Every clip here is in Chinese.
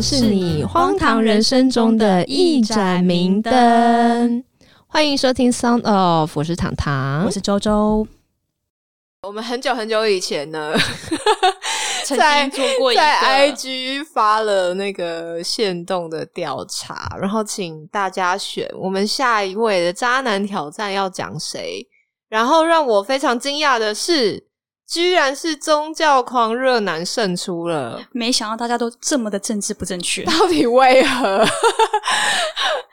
是你荒唐人生中的一盏明灯。欢迎收听 Sound of，我是糖糖，我是周周。我们很久很久以前呢，曾经做过在 IG 发了那个限动的调查，然后请大家选我们下一位的渣男挑战要讲谁。然后让我非常惊讶的是。居然是宗教狂热男胜出了，没想到大家都这么的政治不正确，到底为何？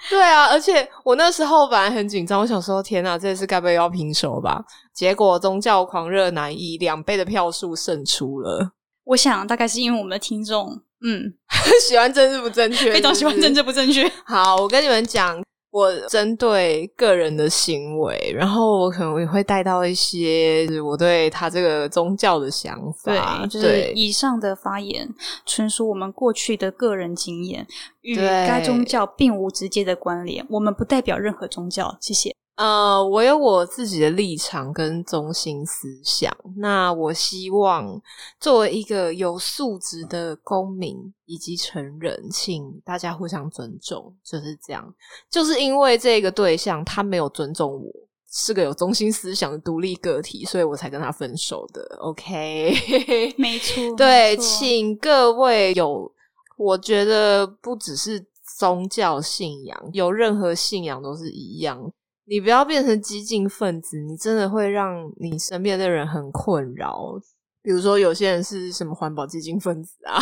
对啊，而且我那时候本来很紧张，我想说天哪，这次该不会要平手吧？结果宗教狂热男以两倍的票数胜出了。我想大概是因为我们的听众，嗯，喜欢政治不正确，非常喜欢政治不正确。好，我跟你们讲。我针对个人的行为，然后我可能也会带到一些我对他这个宗教的想法。对，就是以上的发言纯属我们过去的个人经验，与该宗教并无直接的关联。我们不代表任何宗教。谢谢。呃，我有我自己的立场跟中心思想。那我希望作为一个有素质的公民以及成人，请大家互相尊重，就是这样。就是因为这个对象他没有尊重我，是个有中心思想的独立个体，所以我才跟他分手的。OK，没错，对，请各位有，我觉得不只是宗教信仰，有任何信仰都是一样。你不要变成激进分子，你真的会让你身边的人很困扰。比如说，有些人是什么环保激进分子啊，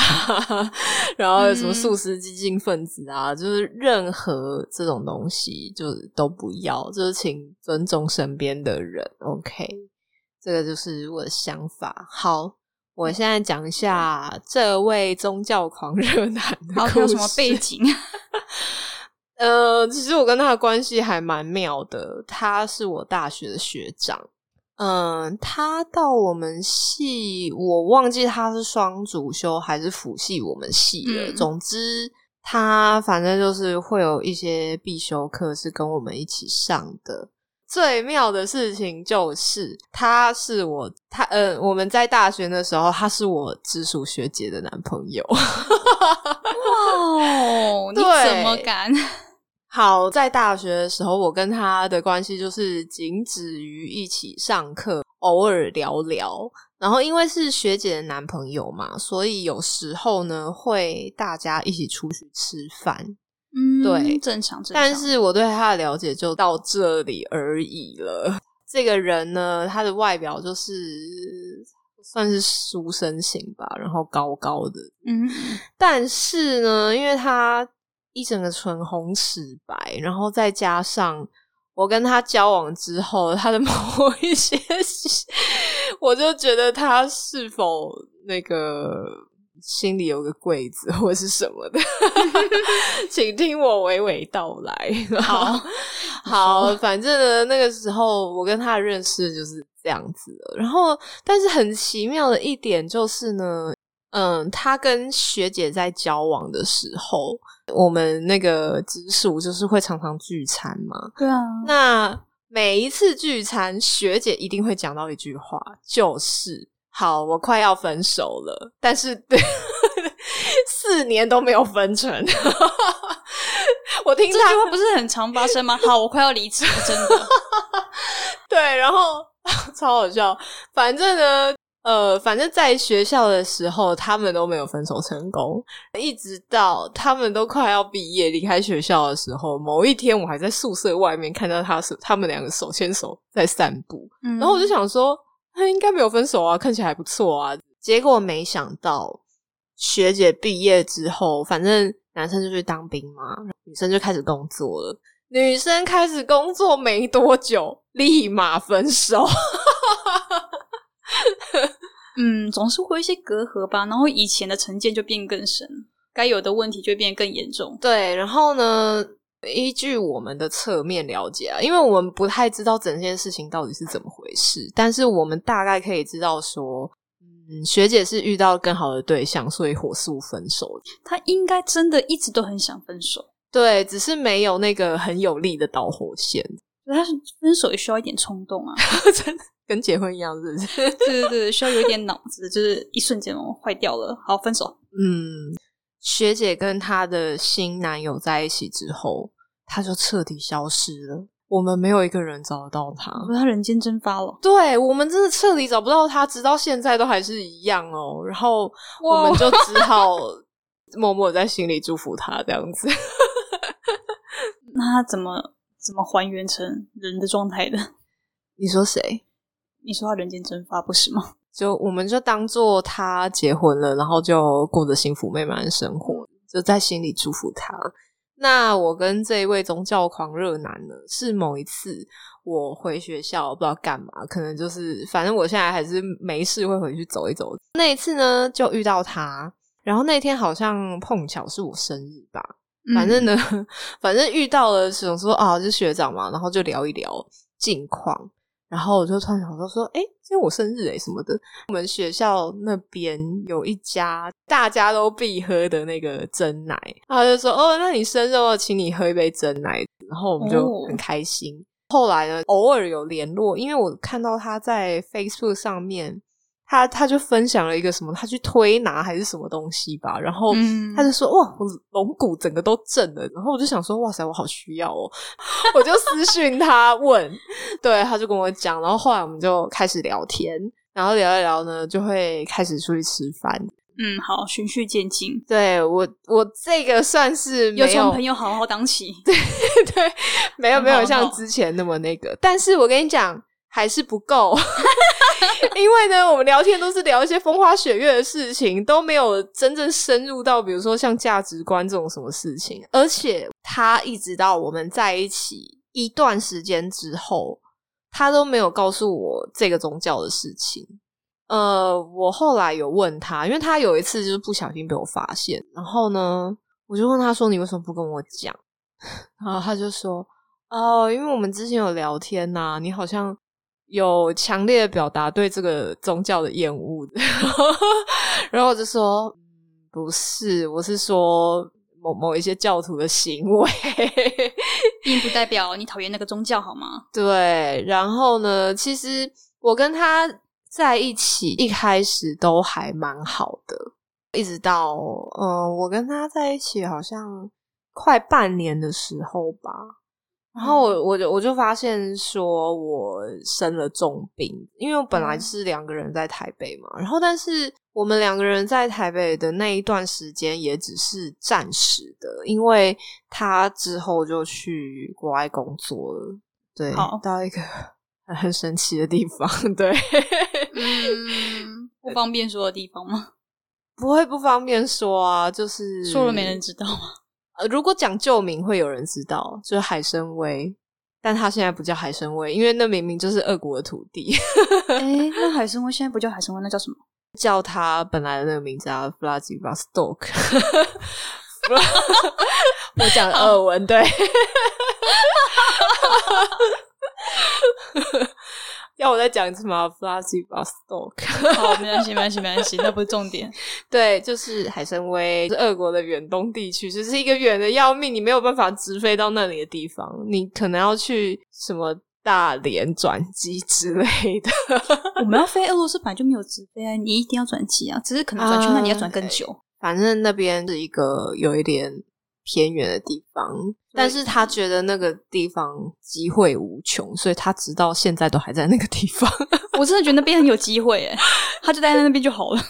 然后有什么素食激进分子啊，就是任何这种东西，就都不要，就是请尊重身边的人。OK，这个就是我的想法。好，我现在讲一下这位宗教狂热男的故事，有什么背景？呃，其实我跟他的关系还蛮妙的。他是我大学的学长，嗯，他到我们系，我忘记他是双主修还是辅系我们系了。总之，他反正就是会有一些必修课是跟我们一起上的。最妙的事情就是，他是我他呃，我们在大学的时候，他是我直属学姐的男朋友。哇，你怎么敢？好，在大学的时候，我跟他的关系就是仅止于一起上课，偶尔聊聊。然后因为是学姐的男朋友嘛，所以有时候呢会大家一起出去吃饭。嗯，对，正常。但是我对他的了解就到这里而已了。这个人呢，他的外表就是算是书生型吧，然后高高的。嗯，但是呢，因为他。一整个唇红齿白，然后再加上我跟他交往之后，他的某一些，我就觉得他是否那个心里有个柜子 或是什么的，请听我娓娓道来。好 好，反正呢，那个时候我跟他的认识就是这样子的。然后，但是很奇妙的一点就是呢，嗯，他跟学姐在交往的时候。我们那个直属就是会常常聚餐嘛，对啊。那每一次聚餐，学姐一定会讲到一句话，就是“好，我快要分手了”，但是对 四年都没有分成。我听这句话不是很常发生吗？好，我快要离职了，真的。对，然后超好笑。反正呢。呃，反正在学校的时候，他们都没有分手成功，一直到他们都快要毕业离开学校的时候，某一天我还在宿舍外面看到他是他们两个手牵手在散步，然后我就想说，他应该没有分手啊，看起来还不错啊。结果没想到，学姐毕业之后，反正男生就去当兵嘛，女生就开始工作了。女生开始工作没多久，立马分手。嗯，总是会有一些隔阂吧，然后以前的成见就变更深，该有的问题就变更严重。对，然后呢，依据我们的侧面了解啊，因为我们不太知道整件事情到底是怎么回事，但是我们大概可以知道说，嗯，学姐是遇到更好的对象，所以火速分手。她应该真的一直都很想分手，对，只是没有那个很有力的导火线。他分手也需要一点冲动啊，真的。跟结婚一样，是不是？对对对，需要有一点脑子，就是一瞬间哦坏掉了，好分手。嗯，学姐跟她的新男友在一起之后，她就彻底消失了。我们没有一个人找得到他，他人间蒸发了。对我们真的彻底找不到他，直到现在都还是一样哦。然后我们就只好默默在心里祝福他这样子。那他怎么怎么还原成人的状态的？你说谁？你说他人间蒸发不是吗？就我们就当做他结婚了，然后就过着幸福美满的生活，就在心里祝福他。那我跟这一位宗教狂热男呢，是某一次我回学校不知道干嘛，可能就是反正我现在还是没事会回去走一走。那一次呢，就遇到他，然后那天好像碰巧是我生日吧，反正呢，反正遇到了想说啊，就学长嘛，然后就聊一聊近况。然后我就突然想到说，哎，今天我生日哎，什么的。我们学校那边有一家大家都必喝的那个真奶，他就说，哦，那你生日我请你喝一杯真奶。然后我们就很开心。后来呢，偶尔有联络，因为我看到他在 Facebook 上面。他他就分享了一个什么，他去推拿还是什么东西吧，然后他就说哇，我龙骨整个都震了，然后我就想说哇塞，我好需要哦，我就私讯他问，对，他就跟我讲，然后后来我们就开始聊天，然后聊一聊呢，就会开始出去吃饭，嗯，好，循序渐进，对我我这个算是有从朋友好好当起，对 对，没有没有像之前那么那个，但是我跟你讲。还是不够，因为呢，我们聊天都是聊一些风花雪月的事情，都没有真正深入到，比如说像价值观这种什么事情。而且他一直到我们在一起一段时间之后，他都没有告诉我这个宗教的事情。呃，我后来有问他，因为他有一次就是不小心被我发现，然后呢，我就问他说：“你为什么不跟我讲？” 然后他就说：“哦，因为我们之前有聊天呐，你好像。”有强烈的表达对这个宗教的厌恶，然后我就说，不是，我是说某某一些教徒的行为，并不代表你讨厌那个宗教，好吗？对，然后呢，其实我跟他在一起一开始都还蛮好的，一直到嗯，我跟他在一起好像快半年的时候吧。然后我我就我就发现说我生了重病，因为我本来是两个人在台北嘛，然后但是我们两个人在台北的那一段时间也只是暂时的，因为他之后就去国外工作了，对，到一个 很神奇的地方，对，嗯，不方便说的地方吗？不会不方便说啊，就是说了没人知道吗？呃，如果讲旧名，会有人知道，就是海参崴，但他现在不叫海参崴，因为那明明就是俄国的土地。哎，那海参崴现在不叫海参崴，那叫什么？叫他本来的那个名字啊 v l a d i v o s t o k 我讲俄文，对。要我再讲一次吗 f l a s y b u s t o k 好，没关系，没关系，没关系，那不是重点。对，就是海参崴是俄国的远东地区，就是一个远的要命，你没有办法直飞到那里的地方，你可能要去什么大连转机之类的。我们要飞俄罗斯，本来就没有直飞啊，你一定要转机啊，只是可能转去那里要转更久。反正那边是一个有一点偏远的地方。但是他觉得那个地方机会无穷，所以他直到现在都还在那个地方。我真的觉得那边很有机会，诶他就待在那边就好了。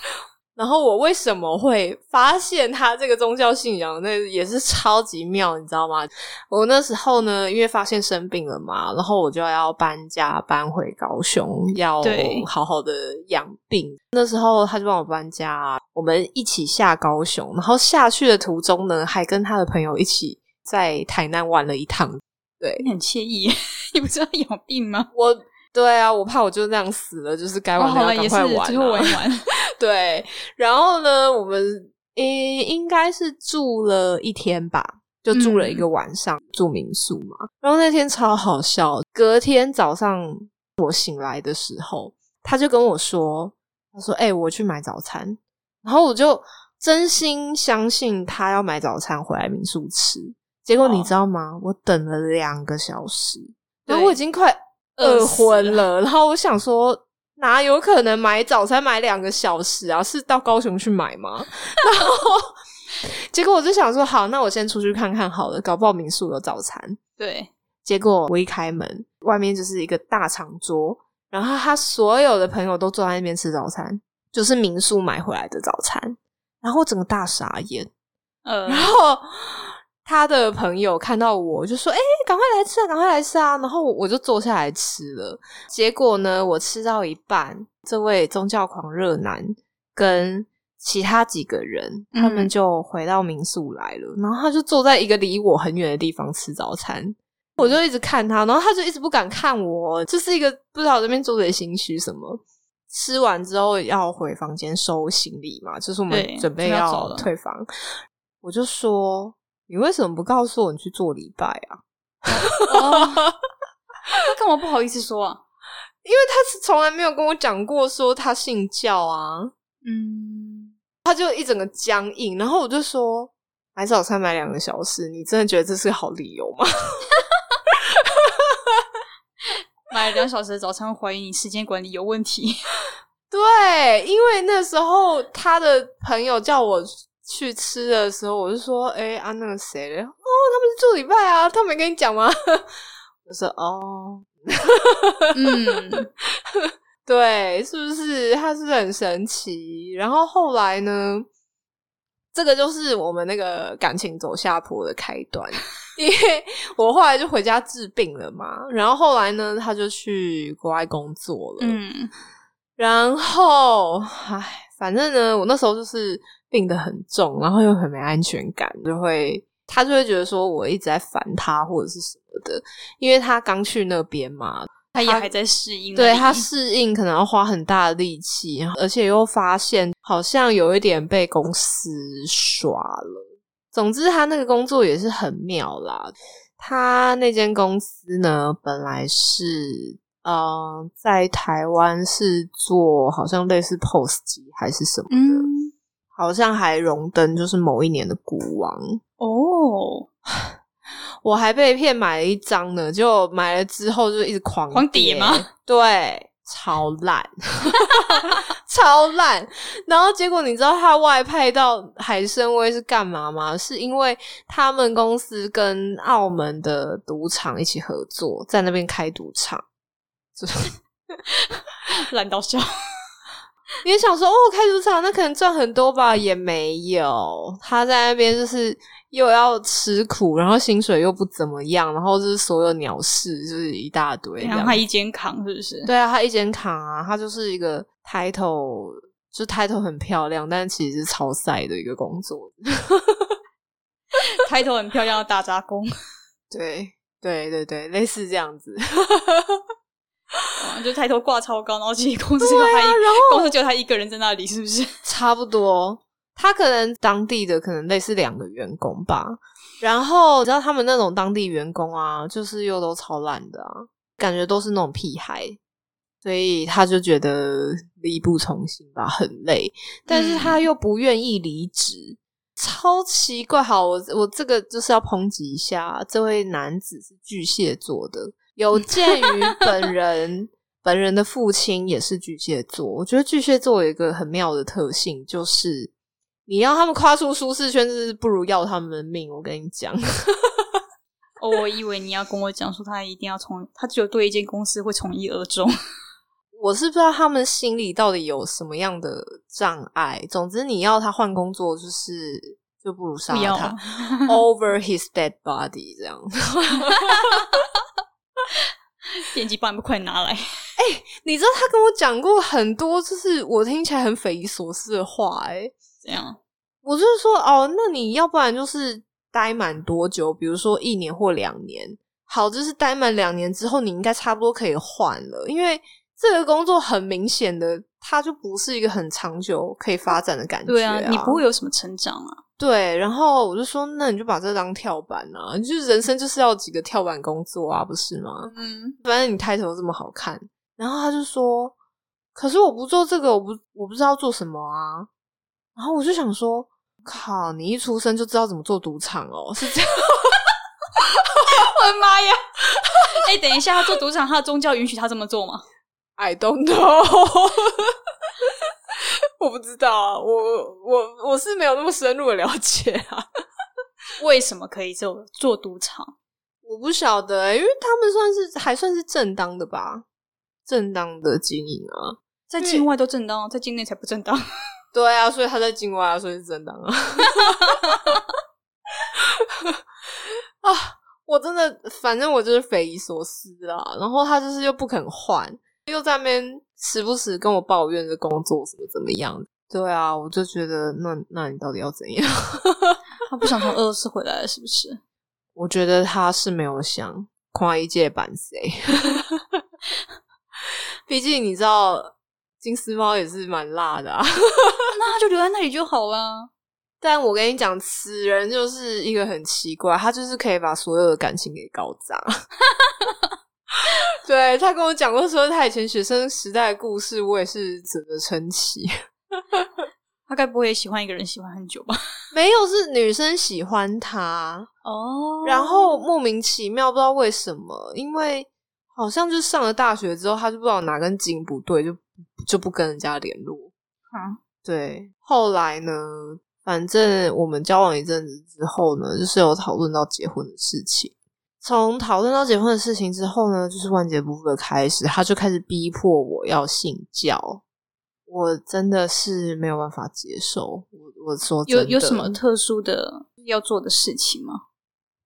然后我为什么会发现他这个宗教信仰？那也是超级妙，你知道吗？我那时候呢，因为发现生病了嘛，然后我就要搬家搬回高雄，要好好的养病。那时候他就帮我搬家，我们一起下高雄，然后下去的途中呢，还跟他的朋友一起。在台南玩了一趟，对，你很惬意。你不知道有病吗？我对啊，我怕我就这样死了，就是该玩的赶快玩，最后玩一玩。对，然后呢，我们诶应该是住了一天吧，就住了一个晚上，住民宿嘛。然后那天超好笑，隔天早上我醒来的时候，他就跟我说：“他说，哎，我去买早餐。”然后我就真心相信他要买早餐回来民宿吃。结果你知道吗？我等了两个小时，然后我已经快饿昏了。然后我想说，哪有可能买早餐买两个小时啊？是到高雄去买吗？然后 结果我就想说，好，那我先出去看看好了，搞不好民宿有早餐。对，结果我一开门，外面就是一个大长桌，然后他所有的朋友都坐在那边吃早餐，就是民宿买回来的早餐，然后整个大傻眼。呃，然后他的朋友看到我就说：“哎、赶快来吃啊，赶快来吃啊！”然后我就坐下来吃了。结果呢，我吃到一半，这位宗教狂热男跟其他几个人，他们嗯就回到民宿来了。然后他就坐在一个离我很远的地方吃早餐。我就一直看他，然后他就一直不敢看我，就是一个不知道这边做贼心虚什么。吃完之后要回房间收行李嘛，就是我们对准备要退房。我就说：“你为什么不告诉我你去做礼拜啊？哦，他干嘛不好意思说啊？因为他是从来没有跟我讲过说他信教啊，嗯，他就一整个僵硬。然后我就说：买早餐买两个小时，你真的觉得这是个好理由吗？买了两小时的早餐，怀疑你时间管理有问题。对，因为那时候他的朋友叫我去吃的时候，我就说：哎、啊，那个谁嘞？哦，他们是做礼拜啊，他没跟你讲吗？我说：哦，嗯，对，是不是？他是很神奇？然后后来呢？这个就是我们那个感情走下坡的开端，因为我后来就回家治病了嘛。然后后来呢，他就去国外工作了。嗯，然后，唉，反正呢，我那时候就是病得很重，然后又很没安全感，就会他就会觉得说我一直在烦他或者是什么的，因为他刚去那边嘛，他也还在适应。对他适应可能要花很大的力气，而且又发现好像有一点被公司耍了。总之，他那个工作也是很妙啦。他那间公司呢，本来是呃在台湾是做好像类似 POS 机还是什么的，嗯，好像还荣登就是某一年的股王。哦，我还被骗买了一张呢，结果买了之后就一直狂狂跌吗？对，超烂，超烂。然后结果你知道他外派到海参崴是干嘛吗？是因为他们公司跟澳门的赌场一起合作，在那边开赌场。烂到笑。你也想说哦，开赌场那可能赚很多吧？也没有，他在那边就是又要吃苦，然后薪水又不怎么样，然后就是所有鸟事就是一大堆。然后他一肩扛，是不是？对啊，他一肩扛啊，他就是一个 title，就 title 很漂亮，但其实是超晒的一个工作。抬头很漂亮的大杂工，对对对对，类似这样子。哇就抬头挂超高，然后其实公司只有他一，啊然后公司就他一个人在那里，是不是？差不多，他可能当地的可能类似两个员工吧。然后你知道他们那种当地员工啊，就是又都超烂的啊，感觉都是那种屁孩，所以他就觉得力不从心吧，很累，但是他又不愿意离职。超奇怪，好，我我这个就是要抨击一下，这位男子是巨蟹座的，有鉴于 本人本人的父亲也是巨蟹座，我觉得巨蟹座有一个很妙的特性，就是你要他们跨出舒适圈，就是不如要他们的命。我跟你讲，哦，我以为你要跟我讲说他一定要从，他只有对一间公司会从一而终。我是不知道他们心里到底有什么样的障碍。总之，你要他换工作，就是就不如杀不要他 over his dead body 这样。电击棒，你快拿来！哎你知道他跟我讲过很多，就是我听起来很匪夷所思的话、欸，这样，我就是说，哦，那你要不然就是待满多久？比如说一年或两年。好，就是待满两年之后，你应该差不多可以换了，因为这个工作很明显的，它就不是一个很长久可以发展的感觉、对啊，你不会有什么成长啊。对。然后我就说，那你就把这当跳板啊，就是人生就是要几个跳板工作啊，不是吗？嗯，反正你抬头这么好看，然后他就说：“可是我不做这个，我不我不知道做什么啊。”然后我就想说：“靠，你一出生就知道怎么做赌场哦，是这样？我的妈呀！哎、等一下，他做赌场，他的宗教允许他这么做吗？I don't know。我不知道啊，我我我是没有那么深入的了解啊。为什么可以做做赌场？我不晓得，因为他们算是还算是正当的吧，正当的经营啊，在境外都正当，在境内才不正当。对啊，所以他在境外啊，所以是正当啊。啊，我真的，反正我就是匪夷所思啊。然后他就是又不肯换，又在那边时不时跟我抱怨这工作怎么怎么样。对啊，我就觉得，那那你到底要怎样？他不想从俄罗斯回来了，是不是？我觉得他是没有想跨一届版谁，毕竟你知道金丝猫也是蛮辣的啊，那他就留在那里就好了。但我跟你讲，此人就是一个很奇怪，他就是可以把所有的感情给搞砸。对他跟我讲过说他以前学生时代的故事，我也是值得称奇。他该不会喜欢一个人喜欢很久吧？没有，是女生喜欢他哦。然后莫名其妙不知道为什么，因为好像就上了大学之后，他就不知道哪根筋不对，就就不跟人家联络。啊，对。后来呢，反正我们交往一阵子之后呢，就是有讨论到结婚的事情。从讨论到结婚的事情之后呢，就是万劫不复的开始，他就开始逼迫我要信教。我真的是没有办法接受。我我说有有什么特殊的要做的事情吗？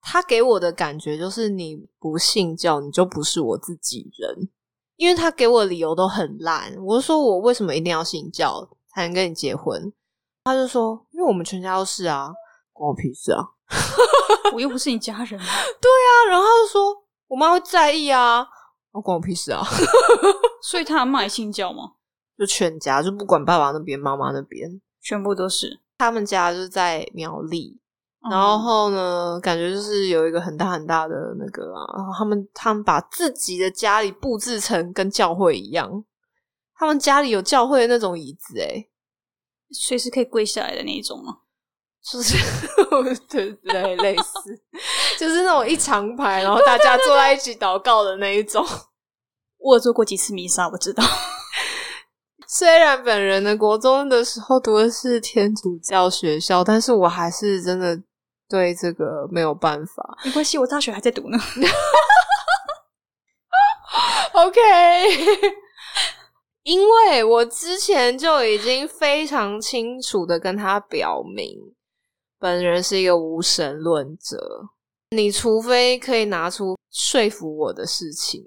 他给我的感觉就是你不信教，你就不是我自己人。因为他给我的理由都很烂。我就说我为什么一定要信教才能跟你结婚？他就说因为我们全家都是啊，关我屁事啊！我又不是你家人。对啊，然后他就说我妈会在意啊，关我屁事啊！所以他妈也信教吗？就全家，就不管爸爸那边、妈妈那边，全部都是。他们家就是在苗栗，然后呢，感觉就是有一个很大很大的那个啊，他们他们把自己的家里布置成跟教会一样，他们家里有教会的那种椅子，哎，随时可以跪下来的那种吗？就是对对，类似，就是那种一长排，然后大家坐在一起祷告的那一种。我做过几次弥撒，我知道。虽然本人的国中的时候读的是天主教学校，但是我还是真的对这个没有办法。没关系，我大学还在读呢。OK，因为我之前就已经非常清楚的跟他表明，本人是一个无神论者。你除非可以拿出说服我的事情。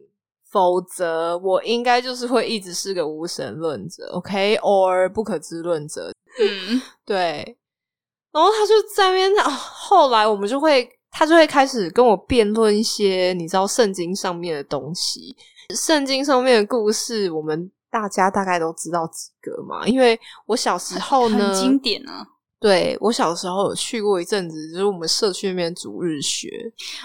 否则，我应该就是会一直是个无神论者，OK，or 不可知论者。嗯，对。然后他就在那边，后来我们就会，他就会开始跟我辩论一些你知道圣经上面的东西。圣经上面的故事，我们大家大概都知道几个嘛？因为我小时候呢，很经典啊。对我小时候有去过一阵子，就是我们社区那边主日学。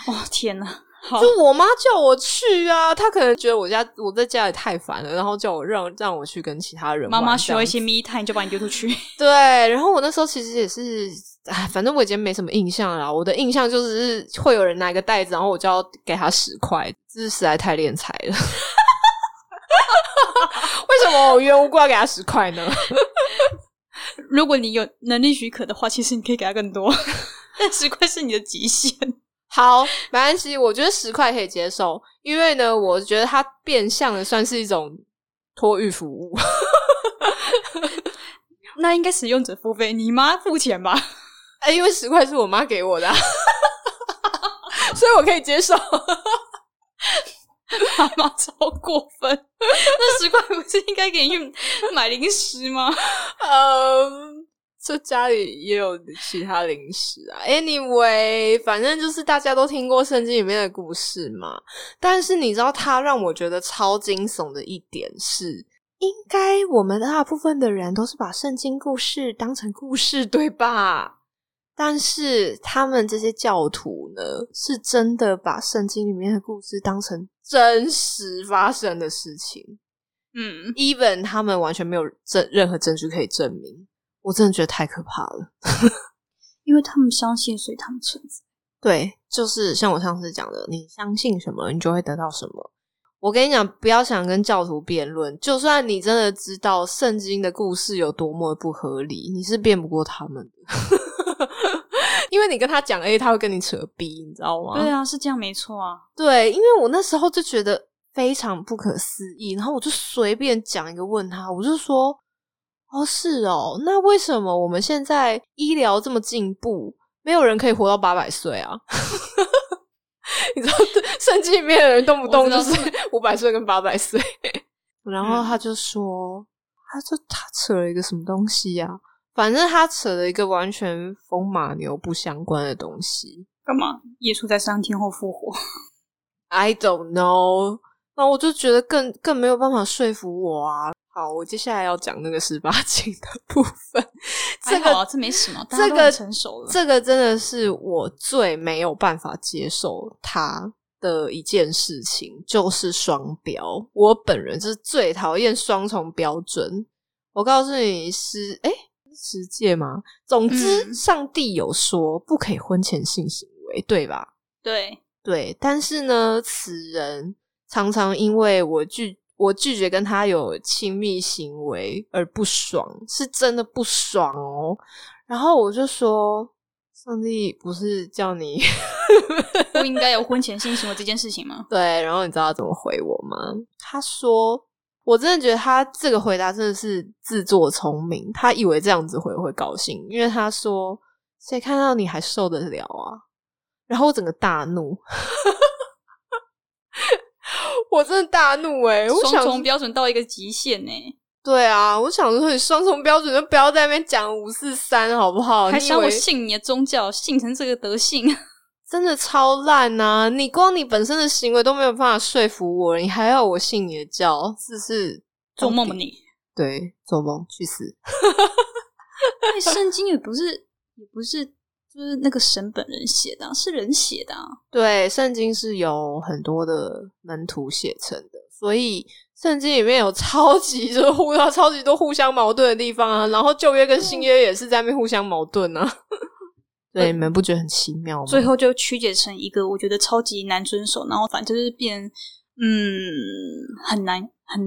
哦，天哪！就我妈叫我去啊，她可能觉得我家我在家里太烦了，然后叫我让让我去跟其他人。妈妈需要一些 me time，就把你丢出去。对，然后我那时候其实也是，哎，反正我已经没什么印象了。我的印象就是会有人拿一个袋子，然后我就要给他十块，这是实在太敛财了。为什么我无缘无故要给他十块呢？如果你有能力许可的话，其实你可以给他更多，但十块是你的极限。好，没关系，我觉得十块可以接受，因为呢，我觉得它变相的算是一种托育服务，那应该使用者付费，你妈付钱吧？哎，因为十块是我妈给我的，所以我可以接受。妈妈超过分，那十块不是应该给你买零食吗？嗯。这家里也有其他零食啊。Anyway，反正就是大家都听过圣经里面的故事嘛。但是你知道，他让我觉得超惊悚的一点是，应该我们大部分的人都是把圣经故事当成故事，对吧？但是他们这些教徒呢，是真的把圣经里面的故事当成真实发生的事情。嗯，even 他们完全没有证任何证据可以证明。我真的觉得太可怕了，因为他们相信，所以他们存在。对，就是像我上次讲的，你相信什么，你就会得到什么。我跟你讲，不要想跟教徒辩论，就算你真的知道圣经的故事有多么不合理，你是辩不过他们的，因为你跟他讲 A，他会跟你扯 B，你知道吗？对啊，是这样没错啊。对，因为我那时候就觉得非常不可思议，然后我就随便讲一个问他，我就说：“哦，是哦，那为什么我们现在医疗这么进步，没有人可以活到八百岁啊？” 你知道，圣经里面的人动不动就是五百岁跟八百岁。然后他就说，他就他扯了一个什么东西呀？反正他扯了一个完全风马牛不相关的东西。干嘛？耶稣在三天后复活？I don't know。那我就觉得更更没有办法说服我啊。好，我接下来要讲那个十八禁的部分。这个这没什么，这个成熟了。这个真的是我最没有办法接受他的一件事情，就是双标。我本人就是最讨厌双重标准。我告诉你是，哎，十诫吗？总之，上帝有说不可以婚前性行为，对吧？对对，但是呢，此人常常因为我拒。我拒绝跟他有亲密行为而不爽，是真的不爽哦。然后我就说：“上帝不是叫你不应该有婚前性行为这件事情吗？” 对。然后你知道他怎么回我吗？他说：“我真的觉得他这个回答真的是自作聪明，他以为这样子回会高兴，因为他说谁看到你还受得了啊？”然后我整个大怒。我真的大怒哎！双重标准到一个极限呢。对啊，我想说你双重标准就不要在那边讲五四三好不好？还想我信你的宗教，信成这个德性，真的超烂呐！你光你本身的行为都没有办法说服我，你还要我信你的教，是是做梦吧你？对，做梦去死！圣经也不是，也不是。就是那个神本人写的，是人写的。对，圣经是有很多的门徒写成的，所以圣经里面有超级就是互到超级多互相矛盾的地方啊。然后旧约跟新约也是在那边互相矛盾啊。对，你们不觉得很奇妙吗？最后就曲解成一个我觉得超级难遵守，然后反正就是变嗯很难很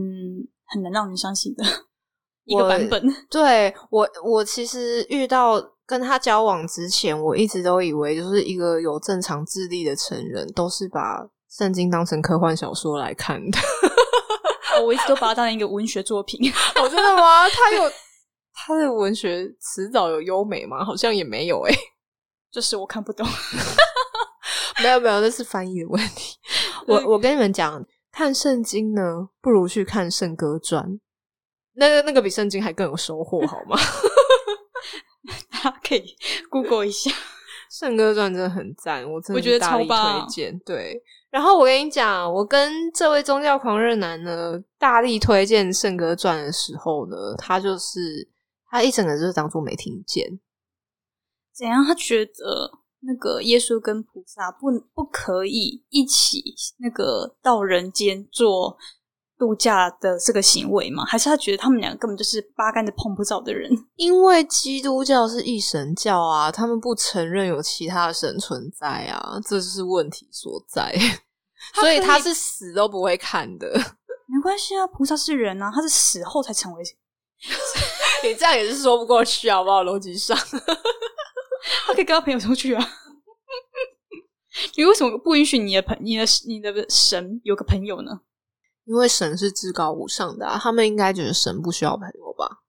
很难让人相信的 一个版本。对我，我其实遇到。跟他交往之前，我一直都以为就是一个有正常智力的成人，都是把圣经当成科幻小说来看的。我一直都把它当成一个文学作品。我 真的吗？他有他的文学迟早有优美吗？好像也没有诶。就是我看不懂。没有没有，那是翻译的问题。我我跟你们讲，看圣经呢，不如去看圣歌传。那个那个比圣经还更有收获，好吗？大家可以 Google 一下《圣歌传》，真的很赞，我真的觉得超棒，推荐。对，然后我跟你讲，我跟这位宗教狂热男呢，大力推荐《圣歌传》的时候呢，他就是他一整个就是当做没听见。怎样？他觉得那个耶稣跟菩萨不不可以一起那个到人间做？度假的这个行为吗？还是他觉得他们两个根本就是八竿子碰不着的人？因为基督教是一神教啊，他们不承认有其他神存在啊，这就是问题所在。所以他是死都不会看的。没关系啊，菩萨是人啊，他是死后才成为。你这样也是说不过去，好不好？逻辑上，他可以跟他朋友出去啊。你为什么不允许你的朋、你的、你的神有个朋友呢？因为神是至高无上的，他们应该觉得神不需要朋友吧？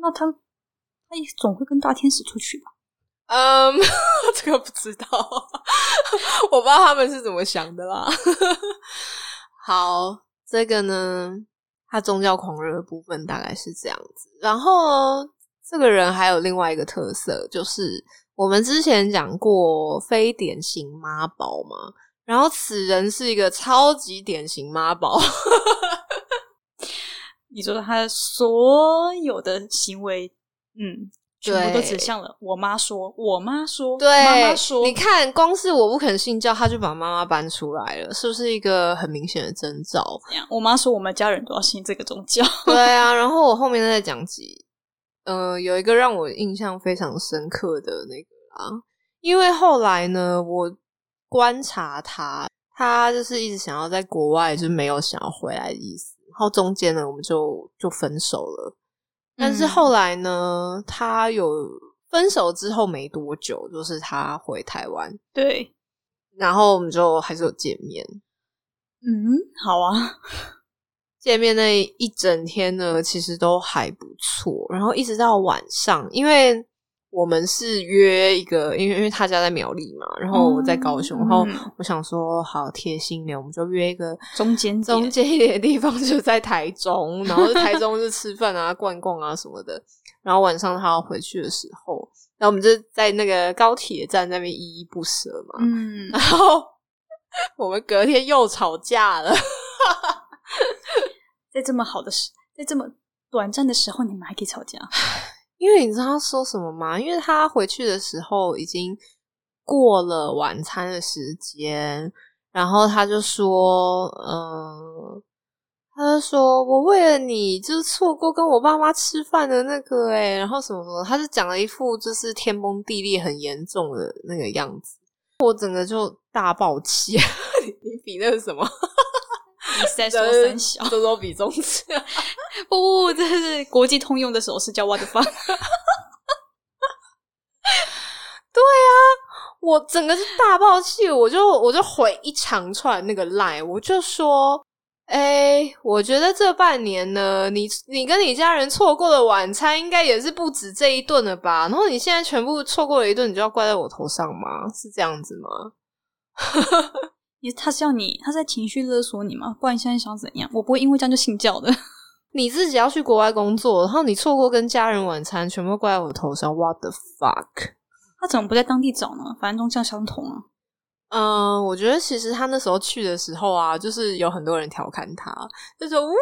那他他总会跟大天使出去吧？嗯，这个不知道，我不知道他们是怎么想的啦。好，这个呢，他宗教狂热的部分大概是这样子。然后这个人还有另外一个特色，就是我们之前讲过非典型妈宝嘛。然后此人是一个超级典型妈宝，你说他所有的行为，嗯，全部都指向了我妈说，我妈说，对，妈妈说，你看，光是我不肯信教，他就把妈妈搬出来了，是不是一个很明显的征兆？我妈说，我们家人都要信这个宗教，对啊。然后我后面再讲几，呃，有一个让我印象非常深刻的那个啊，因为后来呢，我。观察他，他就是一直想要在国外，就是没有想要回来的意思。然后中间呢，我们就就分手了。但是后来呢，他有分手之后没多久，就是他回台湾，对，然后我们就还是有见面。嗯，好啊，见面那一整天呢，其实都还不错。然后一直到晚上，因为我们是约一个，因为因为他家在苗栗嘛，然后我在高雄，然后嗯我想说好贴心的，我们就约一个中间中间一点的地方，就在台中，然后台中就吃饭啊、逛逛啊什么的。然后晚上他要回去的时候，然后我们就在那个高铁站那边依依不舍嘛。嗯然，后 我们隔天又吵架了。在这么好的时，在这么短暂的时候，你们还可以吵架？因为你知道他说什么吗？因为他回去的时候已经过了晚餐的时间，然后他就说，嗯、他就说我为了你，就是错过跟我爸妈吃饭的那个哎，然后什么什么，他就讲了一副就是天崩地裂很严重的那个样子，我整个就大爆气。你 你比那个什么？你是在说三小？周周比中指。不不，这是国际通用的手势，叫 what the fuck？我整个是大爆气，我就我就回一长串那个 line，我就说，哎、我觉得这半年呢，你你跟你家人错过的晚餐，应该也是不止这一顿了吧？然后你现在全部错过了一顿，你就要怪在我头上吗？是这样子吗？你他是要你，他在情绪勒索你吗？不然你现在想怎样？我不会因为这样就信教的。你自己要去国外工作，然后你错过跟家人晚餐，全部怪在我头上，what the fuck？他怎么不在当地找呢？反正宗教相同啊。嗯，我觉得其实他那时候去的时候啊，就是有很多人调侃他，就说“呜，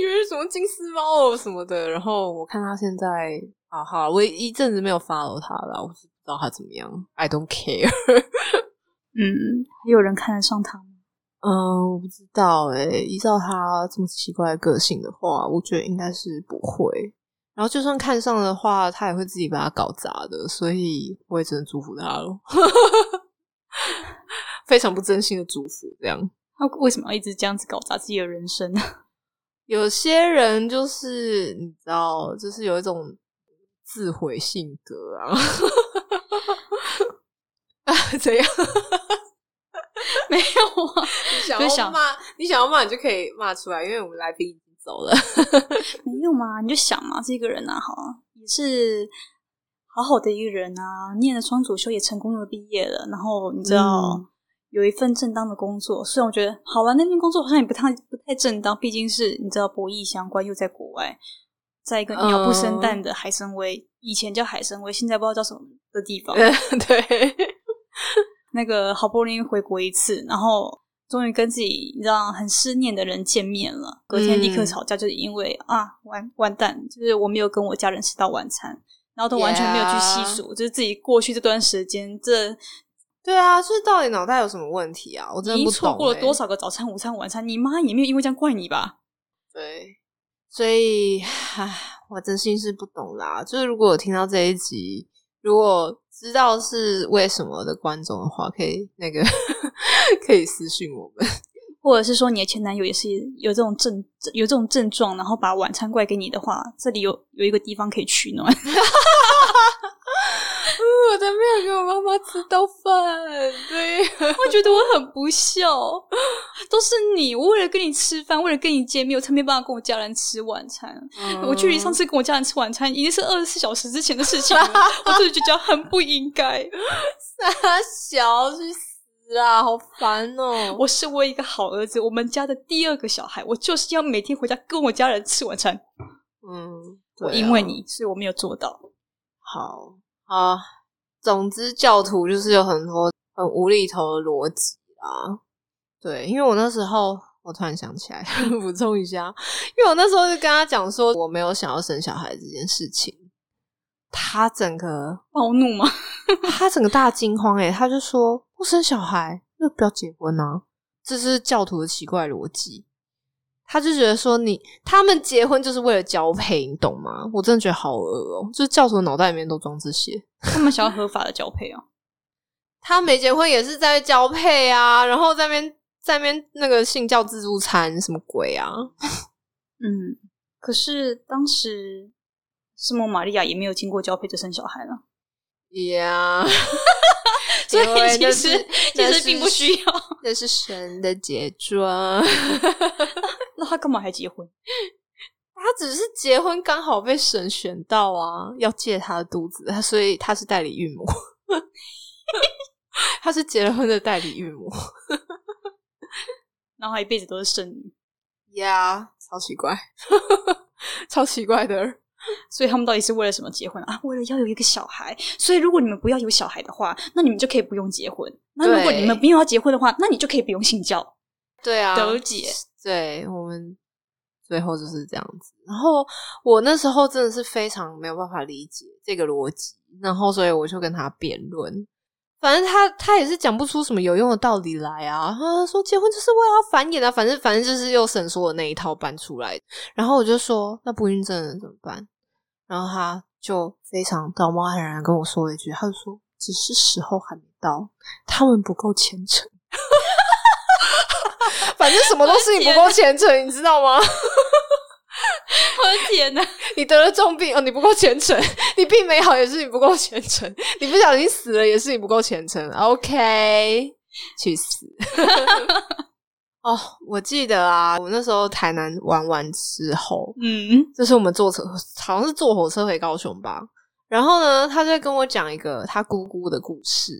以为是什么金丝猫哦什么的”。然后我看他现在，啊好，我一阵子没有 follow 他了，我不知道他怎么样，I don't care。嗯，还有人看得上他吗？嗯，我不知道诶、依照他这么奇怪的个性的话，我觉得应该是不会。然后就算看上的话，他也会自己把他搞砸的，所以我也只能祝福他了。非常不真心的祝福，这样。他为什么要一直这样子搞砸自己的人生呢？有些人就是你知道，就是有一种自毁性格啊。啊，怎样？没有啊，你想要骂，你想要骂，你就可以骂出来，因为我们来宾已经走了。没有嘛，你就想嘛，这个人啊，好啊，也是好好的一个人啊，念了双主修也成功的毕业了，然后你知道、嗯有一份正当的工作，虽然我觉得好吧，那份工作好像也不太不太正当，毕竟是你知道博弈相关，又在国外，在一个鸟不生蛋的海参崴，以前叫海参崴，现在不知道叫什么的地方，对，那个好不容易回国一次，然后终于跟自己你知道很思念的人见面了，隔天立刻嗯吵架，就是因为、啊完完蛋，就是我没有跟我家人吃到晚餐，然后都完全没有去细数就是自己过去这段时间这对啊，就是到底脑袋有什么问题啊？我真的错过了欸多少个早餐、午餐、晚餐，你妈也没有因为这样怪你吧？对，所以，唉，我真心是不懂啦。就是如果我听到这一集，如果知道是为什么的观众的话，可以那个 可以私信我们。或者是说你的前男友也是有这种症有这种症状，然后把晚餐怪给你的话，这里有有一个地方可以取暖。我才没有给我妈妈吃到饭，对，我觉得我很不孝，都是你，我为了跟你吃饭，为了跟你见面，我才没办法跟我家人吃晚餐。我距离上次跟我家人吃晚餐已经是二十四小时之前的事情了，我真的觉得很不应该。傻小去死啊，好烦哦！我是我一个好儿子，我们家的第二个小孩，我就是要每天回家跟我家人吃晚餐。嗯，我对啊因为你，所以我没有做到。好啊，总之教徒就是有很多很无厘头的逻辑啊。对，因为我那时候我突然想起来 补充一下，因为我那时候就跟他讲说我没有想要生小孩这件事情，他整个暴怒吗？他整个大惊慌诶、他就说不生小孩那不要结婚啊，这是教徒的奇怪逻辑。他就觉得说你他们结婚就是为了交配，你懂吗？我真的觉得好恶哦、就是教徒的脑袋里面都装这些。他们想要合法的交配啊？他没结婚也是在交配啊，然后在那边在那边那个信教自助餐什么鬼啊？嗯，可是当时圣母玛利亚也没有经过交配就生小孩了，呀，所以其实其实并不需要。那是神的杰作。那他干嘛还结婚？他只是结婚刚好被神选到啊，要借他的肚子，他所以他是代理孕母，他是结了婚的代理孕母 然后他一辈子都是剩女，呀超奇怪，超奇怪的。所以他们到底是为了什么结婚啊？为了要有一个小孩。所以如果你们不要有小孩的话，那你们就可以不用结婚。那如果你们不用要结婚的话，那你就可以不用信教。对啊，得解。对我们最后就是这样子。然后我那时候真的是非常没有办法理解这个逻辑，然后所以我就跟他辩论。反正他他也是讲不出什么有用的道理来啊。他说结婚就是为了要繁衍啊，反正反正就是又神说的那一套搬出来。然后我就说那不孕症人怎么办？然后他就非常道貌岸然跟我说了一句，他就说只是时候还没到，他们不够虔诚。反正什么都是你不够虔诚，你知道吗？我的天哪！你得了重病哦，你不够虔诚；你病没好也是你不够虔诚；你不小心死了也是你不够虔诚。OK，去死！哦，我记得啊，我那时候台南玩完之后，嗯，就是我们坐车，好像是坐火车回高雄吧。然后呢，他就跟我讲一个他姑姑的故事，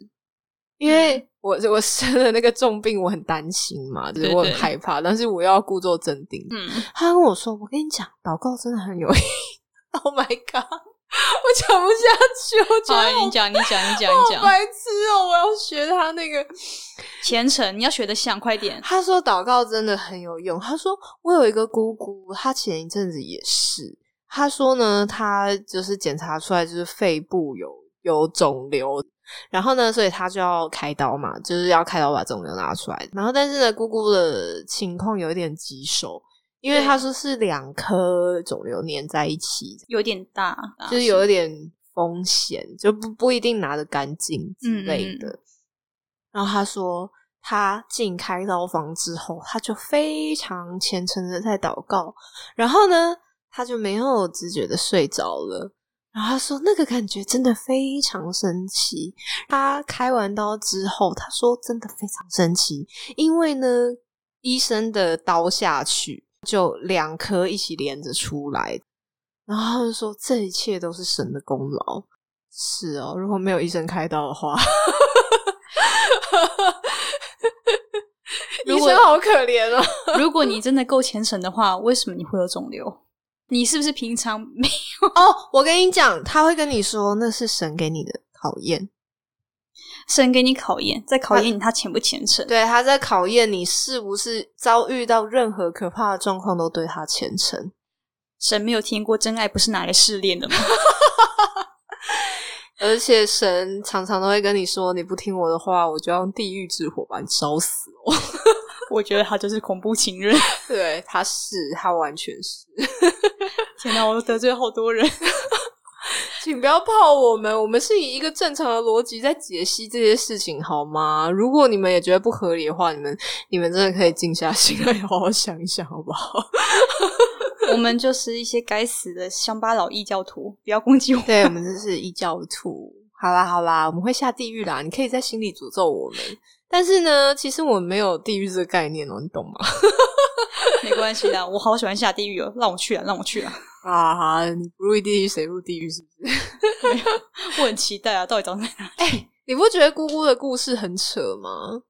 因为我 我生了那个重病，我很担心嘛，就是我很对对害怕，但是我要故作镇定。嗯，他跟我说：“我跟你讲，祷告真的很有意义。”Oh my god！我讲不下去，我觉得你讲，你讲，你讲，你讲。好白痴哦！我要学他那个。虔诚，你要学的像，快点。他说祷告真的很有用。他说我有一个姑姑，她前一阵子也是。他说呢，他就是检查出来就是肺部有有肿瘤，然后呢，所以他就要开刀嘛，就是要开刀把肿瘤拿出来。然后但是呢，姑姑的情况有一点棘手，因为对他说是两颗肿瘤粘在一起，有点大，就是有一点风险，就不不一定拿得干净之类嗯的。然后他说，他进开刀房之后，他就非常虔诚的在祷告，然后呢，他就没有知觉的睡着了。然后他说，那个感觉真的非常神奇。他开完刀之后，他说真的非常神奇，因为呢，医生的刀下去，就两颗一起连着出来，然后他就说这一切都是神的功劳。是哦，如果没有医生开刀的话，医生好可怜哦。如果你真的够虔诚的话，为什么你会有肿瘤？你是不是平常没有 哦，我跟你讲，他会跟你说那是神给你的考验，神给你考验，在考验你他虔不虔诚？对，他在考验你是不是遭遇到任何可怕的状况都对他虔诚。神没有听过真爱不是拿来试炼的吗？而且神常常都会跟你说，你不听我的话，我就要用地狱之火把你烧死哦。我觉得他就是恐怖情人。对，他是，他完全是。天哪，我得罪好多人。请不要泡我们，我们是以一个正常的逻辑在解析这些事情，好吗？如果你们也觉得不合理的话，你们你们真的可以静下心来，好好想一想，好不好？我们就是一些该死的乡巴佬异教徒，不要攻击我。对，我们就是异教徒。好啦好啦，我们会下地狱啦，你可以在心里诅咒我们。但是呢，其实我们没有地狱这个概念哦，你懂吗？没关系的，我好喜欢下地狱哦，让我去啊，让我去啊！啊，你不入地狱谁入地狱？是不是？我很期待啊，到底长在哪？哎、你不觉得姑姑的故事很扯吗？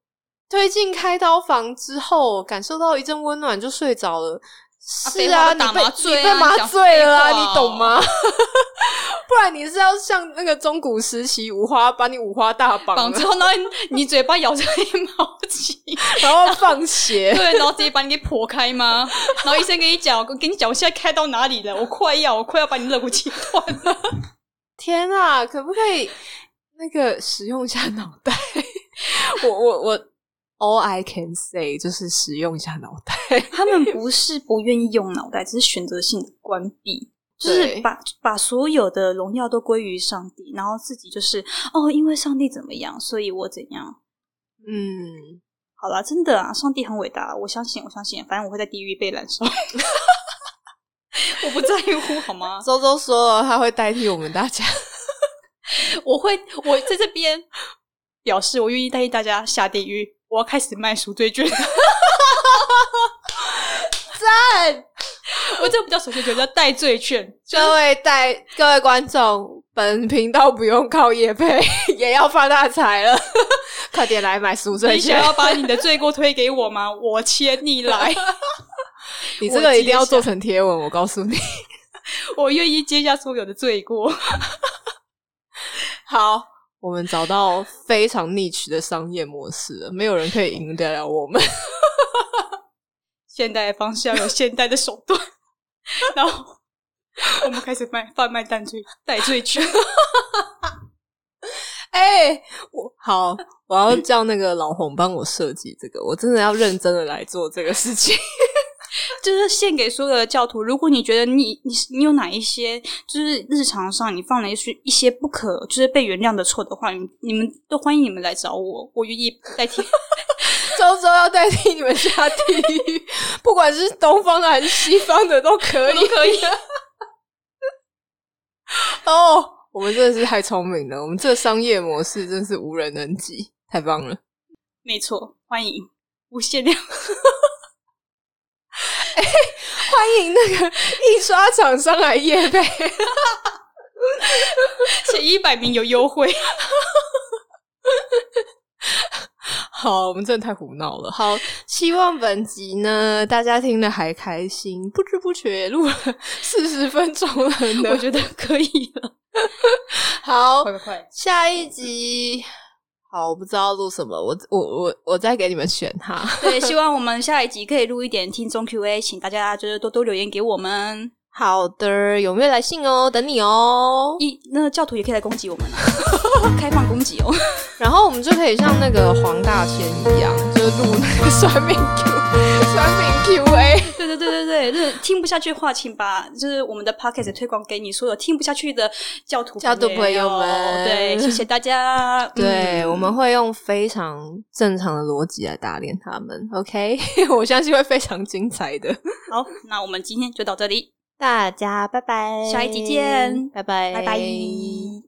推进开刀房之后，感受到一阵温暖，就睡着了。是啊，打你被麻醉啊你被麻醉了啊，你懂吗？不然你是要像那个中古时期五花把你五花大绑，绑之后，然后 你嘴巴咬着一毛巾，然后放血。对，然后直接把你给剖开吗？然后医生跟你讲，我跟你讲，我现在开到哪里了？我快要，我快要把你肋骨切断了。天啊，可不可以那个使用一下脑袋？我我我，all I can say 就是使用一下脑袋。他们不 是不愿意用脑袋，只是选择性的关闭。就是把把所有的荣耀都归于上帝，然后自己就是哦，因为上帝怎么样，所以我怎样。嗯，好啦，真的啊，上帝很伟大，我相信，我相信，反正我会在地狱被燃烧，我不在乎，好吗？周周说了，他会代替我们大家。我会，我在这边表示，我愿意代替大家下地狱。我要开始卖赎罪券，赞！我这个不叫赎罪券，叫代罪券。各位代各位观众，本频道不用靠夜配，也要发大财了，快点来买赎罪券！你想要把你的罪过推给我吗？我牵你来，你这个一定要做成贴文，我告诉你，我愿意接下所有的罪过。好，我们找到非常 niche 的商业模式了，没有人可以赢得了我们。现代的方式要有现代的手段，然后我们开始卖贩卖代罪代罪券。哎，我好，我要叫那个老红帮我设计这个，我真的要认真的来做这个事情。就是献给所有的教徒。如果你觉得你你你有哪一些，就是日常上你犯了一些一些不可就是被原谅的错的话，你你们都欢迎你们来找我，我愿意代替。周周要代替你们下地狱，不管是东方的还是西方的都可以，可以。哦，我们真的是太聪明了，我们这商业模式真是无人能及，太棒了。没错，欢迎无限量。欢迎那个印刷厂商来夜配，前一百名有优惠。好，我们真的太胡闹了。好，希望本集呢大家听的还开心，不知不觉录了四十分钟了，我觉得可以了。好，快快快，下一集。好，我不知道录什么，我我我我再给你们选哈。对，希望我们下一集可以录一点听众 Q&A，请大家就是多多留言给我们。好的，踊跃来信哦？等你哦。一，那教徒也可以来攻击我们啊，开放攻击哦。然后我们就可以像那个黄大千一样，就是录那个算命 Q，酸命 Q&A。对对对对对，就是听不下去的话，请把就是我们的 Podcast 推广给你所有听不下去的教徒教徒朋友们。对，谢谢大家。对，我们会用非常正常的逻辑来打脸他们。OK，我相信会非常精彩的。好，那我们今天就到这里。大家拜拜，下一集见，拜拜，拜拜。